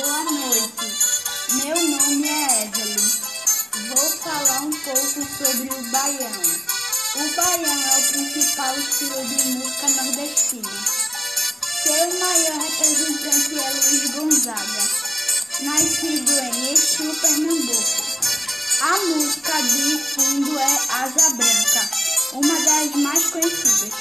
Boa noite, meu nome é Evelyn. Vou falar um pouco sobre o baião. O baião é o principal estilo de música nordestina. Seu maior representante é Luiz Gonzaga, nascido em Exu, Pernambuco. A música de fundo é Asa Branca, uma das mais conhecidas.